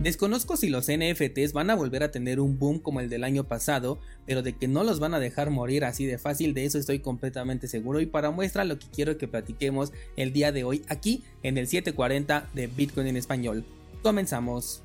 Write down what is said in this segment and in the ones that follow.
Desconozco si los NFTs van a volver a tener un boom como el del año pasado, pero de que no los van a dejar morir así de fácil, de eso estoy completamente seguro. Y para muestra lo que quiero que platiquemos el día de hoy aquí en el 740 de Bitcoin en español. Comenzamos.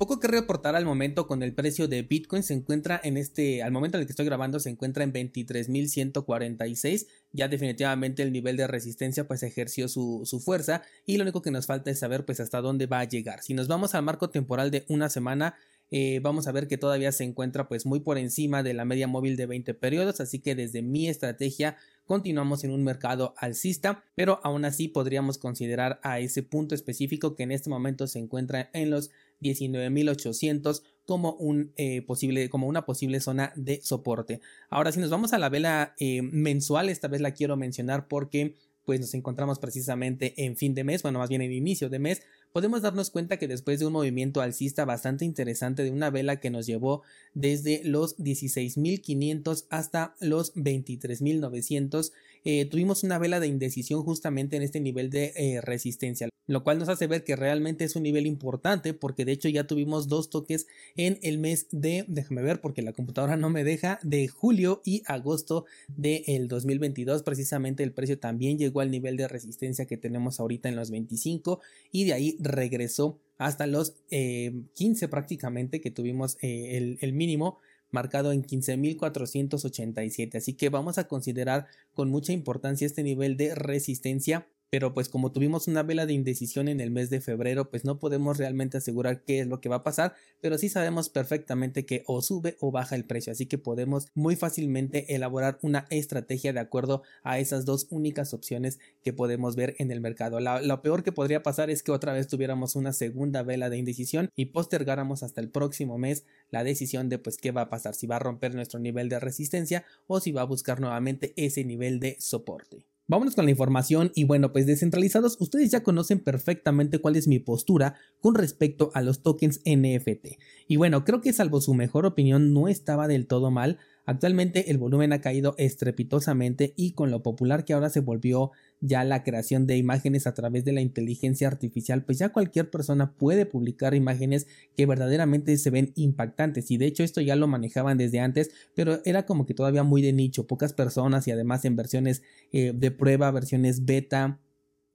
Poco que reportar al momento con el precio de Bitcoin se encuentra en este, al momento en el que estoy grabando se encuentra en 23.146, ya definitivamente el nivel de resistencia pues ejerció su, su, fuerza y lo único que nos falta es saber pues hasta dónde va a llegar. Si nos vamos al marco temporal de una semana eh, vamos a ver que todavía se encuentra pues muy por encima de la media móvil de 20 periodos, así que desde mi estrategia continuamos en un mercado alcista, pero aún así podríamos considerar a ese punto específico que en este momento se encuentra en los 19.800 como, un, eh, posible, como una posible zona de soporte. Ahora, si nos vamos a la vela eh, mensual, esta vez la quiero mencionar porque pues nos encontramos precisamente en fin de mes, bueno, más bien en inicio de mes, podemos darnos cuenta que después de un movimiento alcista bastante interesante de una vela que nos llevó desde los 16.500 hasta los 23.900, eh, tuvimos una vela de indecisión justamente en este nivel de eh, resistencia, lo cual nos hace ver que realmente es un nivel importante porque de hecho ya tuvimos dos toques en el mes de, déjame ver porque la computadora no me deja, de julio y agosto del 2022, precisamente el precio también llegó al nivel de resistencia que tenemos ahorita en los 25 y de ahí regresó hasta los 15 eh, prácticamente que tuvimos eh, el, el mínimo marcado en 15.487. Así que vamos a considerar con mucha importancia este nivel de resistencia pero pues como tuvimos una vela de indecisión en el mes de febrero, pues no podemos realmente asegurar qué es lo que va a pasar, pero sí sabemos perfectamente que o sube o baja el precio, así que podemos muy fácilmente elaborar una estrategia de acuerdo a esas dos únicas opciones que podemos ver en el mercado. lo peor que podría pasar es que otra vez tuviéramos una segunda vela de indecisión y postergáramos hasta el próximo mes la decisión de pues qué va a pasar, si va a romper nuestro nivel de resistencia o si va a buscar nuevamente ese nivel de soporte. Vámonos con la información y bueno, pues descentralizados, ustedes ya conocen perfectamente cuál es mi postura con respecto a los tokens NFT. Y bueno, creo que salvo su mejor opinión no estaba del todo mal, Actualmente el volumen ha caído estrepitosamente y con lo popular que ahora se volvió ya la creación de imágenes a través de la inteligencia artificial, pues ya cualquier persona puede publicar imágenes que verdaderamente se ven impactantes. Y de hecho esto ya lo manejaban desde antes, pero era como que todavía muy de nicho, pocas personas y además en versiones eh, de prueba, versiones beta,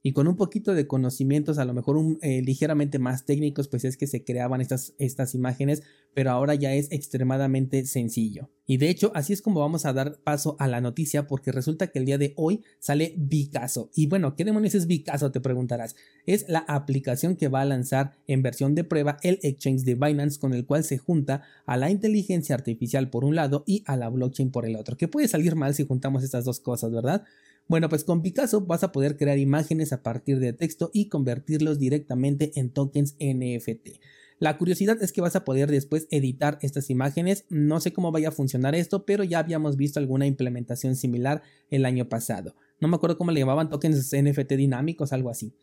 y con un poquito de conocimientos, a lo mejor eh, ligeramente más técnicos, pues es que se creaban estas, estas imágenes, pero ahora ya es extremadamente sencillo. Y de hecho, así es como vamos a dar paso a la noticia, porque resulta que el día de hoy sale Vicaso. Y bueno, ¿qué demonios es Vicaso? Te preguntarás. Es la aplicación que va a lanzar en versión de prueba el exchange de Binance, con el cual se junta a la inteligencia artificial por un lado y a la blockchain por el otro. Que puede salir mal si juntamos estas dos cosas, ¿verdad? Bueno, pues con Picasso vas a poder crear imágenes a partir de texto y convertirlos directamente en tokens NFT. La curiosidad es que vas a poder después editar estas imágenes. No sé cómo vaya a funcionar esto, pero ya habíamos visto alguna implementación similar el año pasado. No me acuerdo cómo le llamaban tokens NFT dinámicos, algo así.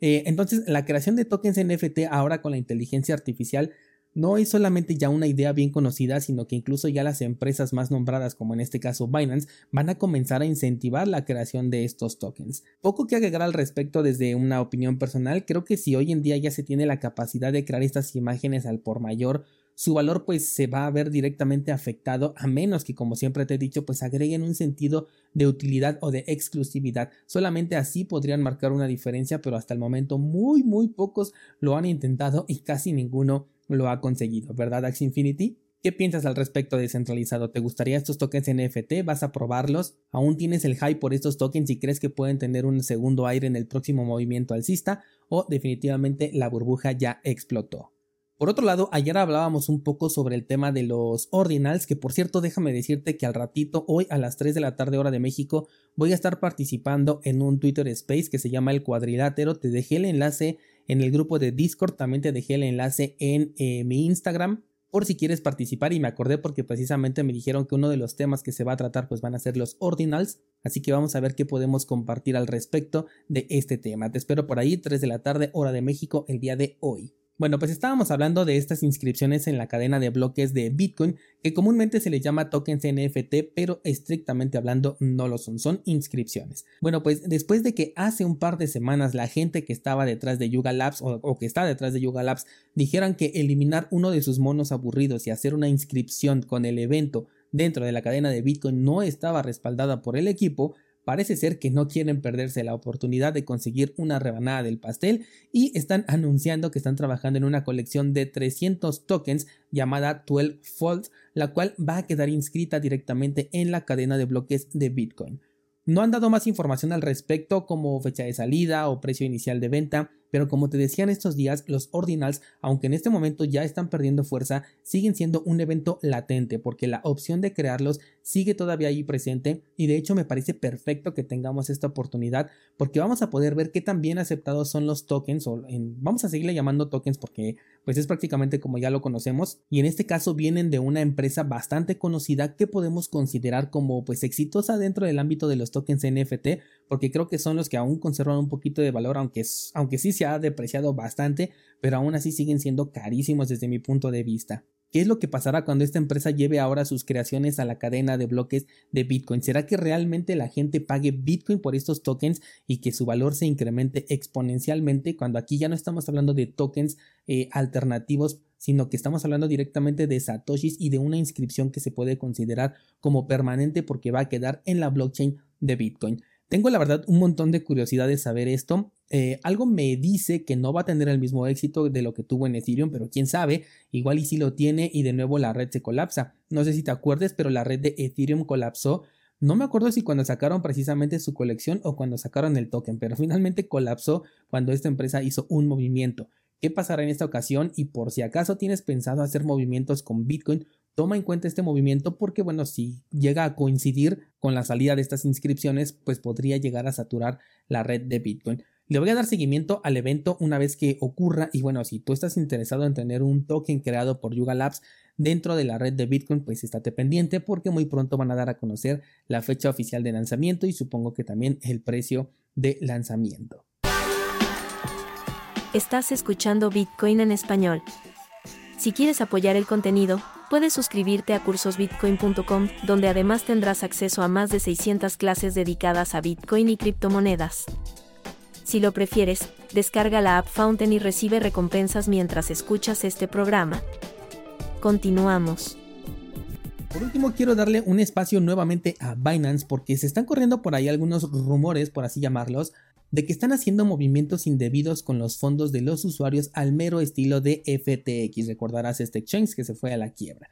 Eh, entonces, la creación de tokens NFT ahora con la inteligencia artificial no es solamente ya una idea bien conocida, sino que incluso ya las empresas más nombradas, como en este caso Binance, van a comenzar a incentivar la creación de estos tokens. Poco que agregar al respecto desde una opinión personal, creo que si hoy en día ya se tiene la capacidad de crear estas imágenes al por mayor, su valor pues se va a ver directamente afectado a menos que como siempre te he dicho pues agreguen un sentido de utilidad o de exclusividad solamente así podrían marcar una diferencia pero hasta el momento muy muy pocos lo han intentado y casi ninguno lo ha conseguido, ¿verdad Axie Infinity? ¿Qué piensas al respecto de descentralizado? ¿Te gustaría estos tokens NFT? ¿Vas a probarlos? ¿Aún tienes el hype por estos tokens y crees que pueden tener un segundo aire en el próximo movimiento alcista? ¿O definitivamente la burbuja ya explotó? Por otro lado, ayer hablábamos un poco sobre el tema de los ordinals, que por cierto déjame decirte que al ratito, hoy a las 3 de la tarde hora de México, voy a estar participando en un Twitter Space que se llama El Cuadrilátero. Te dejé el enlace en el grupo de Discord, también te dejé el enlace en eh, mi Instagram por si quieres participar y me acordé porque precisamente me dijeron que uno de los temas que se va a tratar pues van a ser los ordinals, así que vamos a ver qué podemos compartir al respecto de este tema. Te espero por ahí 3 de la tarde hora de México el día de hoy. Bueno, pues estábamos hablando de estas inscripciones en la cadena de bloques de Bitcoin, que comúnmente se les llama tokens NFT, pero estrictamente hablando no lo son, son inscripciones. Bueno, pues después de que hace un par de semanas la gente que estaba detrás de Yuga Labs o, que está detrás de Yuga Labs dijeran que eliminar uno de sus monos aburridos y hacer una inscripción con el evento dentro de la cadena de Bitcoin no estaba respaldada por el equipo, parece ser que no quieren perderse la oportunidad de conseguir una rebanada del pastel y están anunciando que están trabajando en una colección de 300 tokens llamada 12 Folds, la cual va a quedar inscrita directamente en la cadena de bloques de Bitcoin. No han dado más información al respecto como fecha de salida o precio inicial de venta, pero como te decía en estos días, los ordinals, aunque en este momento ya están perdiendo fuerza, siguen siendo un evento latente porque la opción de crearlos sigue todavía ahí presente y de hecho me parece perfecto que tengamos esta oportunidad porque vamos a poder ver qué tan bien aceptados son los tokens o vamos a seguirle llamando tokens porque pues es prácticamente como ya lo conocemos y en este caso vienen de una empresa bastante conocida que podemos considerar como pues exitosa dentro del ámbito de los tokens NFT porque creo que son los que aún conservan un poquito de valor, aunque, aunque sí se ha depreciado bastante, pero aún así siguen siendo carísimos desde mi punto de vista. ¿Qué es lo que pasará cuando esta empresa lleve ahora sus creaciones a la cadena de bloques de Bitcoin? ¿Será que realmente la gente pague Bitcoin por estos tokens y que su valor se incremente exponencialmente cuando aquí ya no estamos hablando de tokens eh, alternativos, sino que estamos hablando directamente de satoshis y de una inscripción que se puede considerar como permanente porque va a quedar en la blockchain de Bitcoin? Tengo la verdad un montón de curiosidad de saber esto. Eh, algo me dice que no va a tener el mismo éxito de lo que tuvo en Ethereum, pero quién sabe, igual y si lo tiene y de nuevo la red se colapsa. No sé si te acuerdes, pero la red de Ethereum colapsó. No me acuerdo si cuando sacaron precisamente su colección o cuando sacaron el token, pero finalmente colapsó cuando esta empresa hizo un movimiento. ¿Qué pasará en esta ocasión? Y por si acaso tienes pensado hacer movimientos con Bitcoin, toma en cuenta este movimiento porque, bueno, si llega a coincidir con la salida de estas inscripciones, pues podría llegar a saturar la red de Bitcoin. Le voy a dar seguimiento al evento una vez que ocurra y bueno, si tú estás interesado en tener un token creado por Yuga Labs dentro de la red de Bitcoin, pues estate pendiente porque muy pronto van a dar a conocer la fecha oficial de lanzamiento y supongo que también el precio de lanzamiento. Estás escuchando Bitcoin en español. Si quieres apoyar el contenido, puedes suscribirte a cursosbitcoin.com, donde además tendrás acceso a más de 600 clases dedicadas a Bitcoin y criptomonedas. Si lo prefieres, descarga la app Fountain y recibe recompensas mientras escuchas este programa. Continuamos. Por último, quiero darle un espacio nuevamente a Binance porque se están corriendo por ahí algunos rumores, por así llamarlos, de que están haciendo movimientos indebidos con los fondos de los usuarios al mero estilo de FTX. Recordarás este exchange que se fue a la quiebra.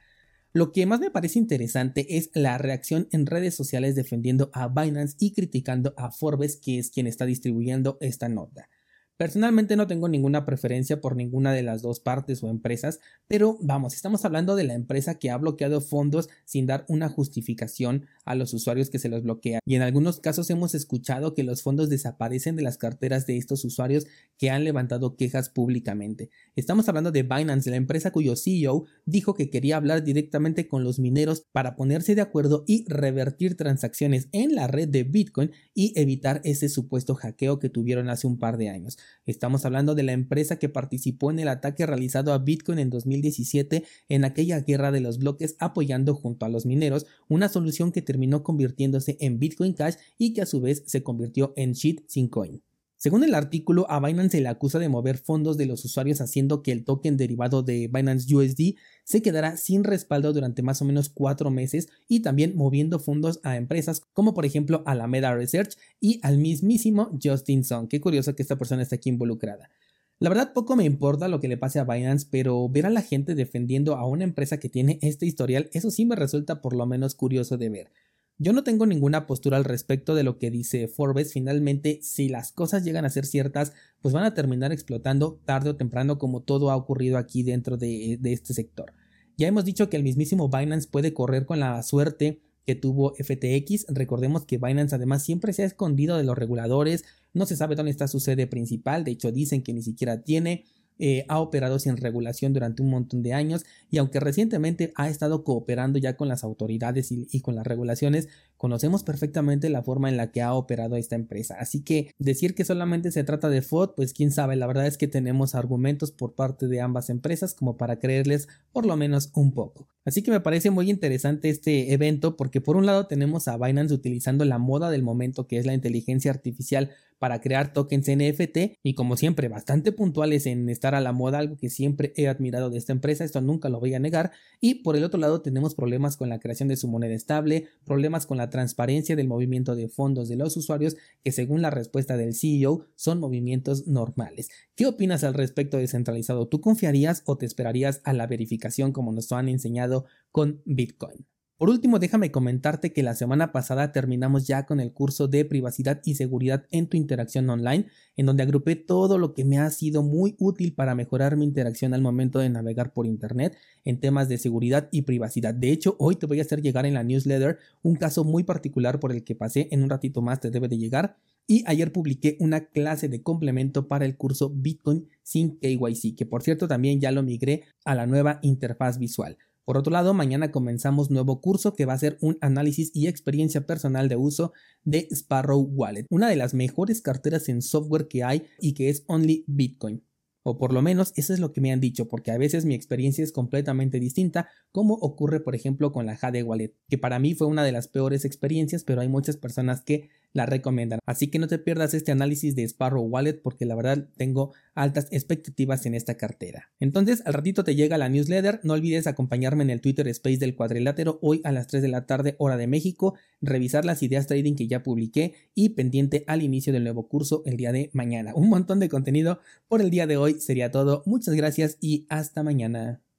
Lo que más me parece interesante es la reacción en redes sociales defendiendo a Binance y criticando a Forbes, que es quien está distribuyendo esta nota. Personalmente no tengo ninguna preferencia por ninguna de las dos partes o empresas, pero vamos, estamos hablando de la empresa que ha bloqueado fondos sin dar una justificación a los usuarios que se los bloquea. Y en algunos casos hemos escuchado que los fondos desaparecen de las carteras de estos usuarios que han levantado quejas públicamente. Estamos hablando de Binance, la empresa cuyo CEO dijo que quería hablar directamente con los mineros para ponerse de acuerdo y revertir transacciones en la red de Bitcoin y evitar ese supuesto hackeo que tuvieron hace un par de años. Estamos hablando de la empresa que participó en el ataque realizado a Bitcoin en 2017 en aquella guerra de los bloques apoyando junto a los mineros una solución que terminó convirtiéndose en Bitcoin Cash y que a su vez se convirtió en Shit sin coin. Según el artículo, a Binance se le acusa de mover fondos de los usuarios haciendo que el token derivado de Binance USD se quedara sin respaldo durante más o menos cuatro meses y también moviendo fondos a empresas como por ejemplo Alameda Research y al mismísimo Justin Song. Qué curioso que esta persona esté aquí involucrada. La verdad poco me importa lo que le pase a Binance, pero ver a la gente defendiendo a una empresa que tiene este historial, eso sí me resulta por lo menos curioso de ver. Yo no tengo ninguna postura al respecto de lo que dice Forbes. Finalmente, si las cosas llegan a ser ciertas, pues van a terminar explotando tarde o temprano como todo ha ocurrido aquí dentro de, este sector. Ya hemos dicho que el mismísimo Binance puede correr con la suerte que tuvo FTX. Recordemos que Binance además siempre se ha escondido de los reguladores, no se sabe dónde está su sede principal, de hecho dicen que ni siquiera tiene eh, ha operado sin regulación durante un montón de años y aunque recientemente ha estado cooperando ya con las autoridades y, con las regulaciones, conocemos perfectamente la forma en la que ha operado esta empresa. Así que decir que solamente se trata de FOD, pues quién sabe, la verdad es que tenemos argumentos por parte de ambas empresas como para creerles por lo menos un poco. Así que me parece muy interesante este evento porque por un lado tenemos a Binance utilizando la moda del momento que es la inteligencia artificial para crear tokens NFT y como siempre bastante puntuales en estar a la moda, algo que siempre he admirado de esta empresa, esto nunca lo voy a negar, y por el otro lado tenemos problemas con la creación de su moneda estable, problemas con la transparencia del movimiento de fondos de los usuarios, que según la respuesta del CEO son movimientos normales. ¿Qué opinas al respecto de centralizado? ¿Tú confiarías o te esperarías a la verificación como nos han enseñado con Bitcoin? Por último, déjame comentarte que la semana pasada terminamos ya con el curso de privacidad y seguridad en tu interacción online, en donde agrupé todo lo que me ha sido muy útil para mejorar mi interacción al momento de navegar por Internet en temas de seguridad y privacidad. De hecho, hoy te voy a hacer llegar en la newsletter un caso muy particular por el que pasé, en un ratito más te debe de llegar. Y ayer publiqué una clase de complemento para el curso Bitcoin sin KYC, que por cierto también ya lo migré a la nueva interfaz visual. Por otro lado, mañana comenzamos nuevo curso que va a ser un análisis y experiencia personal de uso de Sparrow Wallet, una de las mejores carteras en software que hay y que es Only Bitcoin. O por lo menos eso es lo que me han dicho, porque a veces mi experiencia es completamente distinta, como ocurre por ejemplo con la Jade Wallet, que para mí fue una de las peores experiencias, pero hay muchas personas que la recomiendan. Así que no te pierdas este análisis de Sparrow Wallet porque la verdad tengo altas expectativas en esta cartera. Entonces, al ratito te llega la newsletter. No olvides acompañarme en el Twitter Space del cuadrilátero hoy a las 3 de la tarde hora de México, revisar las ideas trading que ya publiqué y pendiente al inicio del nuevo curso el día de mañana. Un montón de contenido por el día de hoy sería todo. Muchas gracias y hasta mañana.